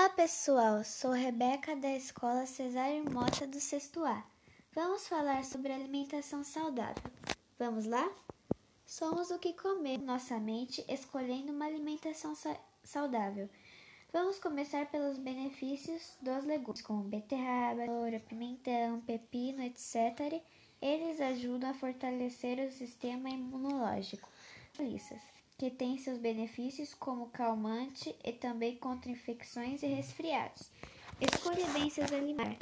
Olá pessoal, sou Rebeca da Escola Cesário Mota do Sexto A. Vamos falar sobre alimentação saudável. Vamos lá? Somos o que comemos nossa mente escolhendo uma alimentação sa saudável. Vamos começar pelos benefícios dos legumes, como beterraba, cenoura, pimentão, pepino, etc. Eles ajudam a fortalecer o sistema imunológico. Listas que tem seus benefícios como calmante e também contra infecções e resfriados. Escolha bem seus alimentos.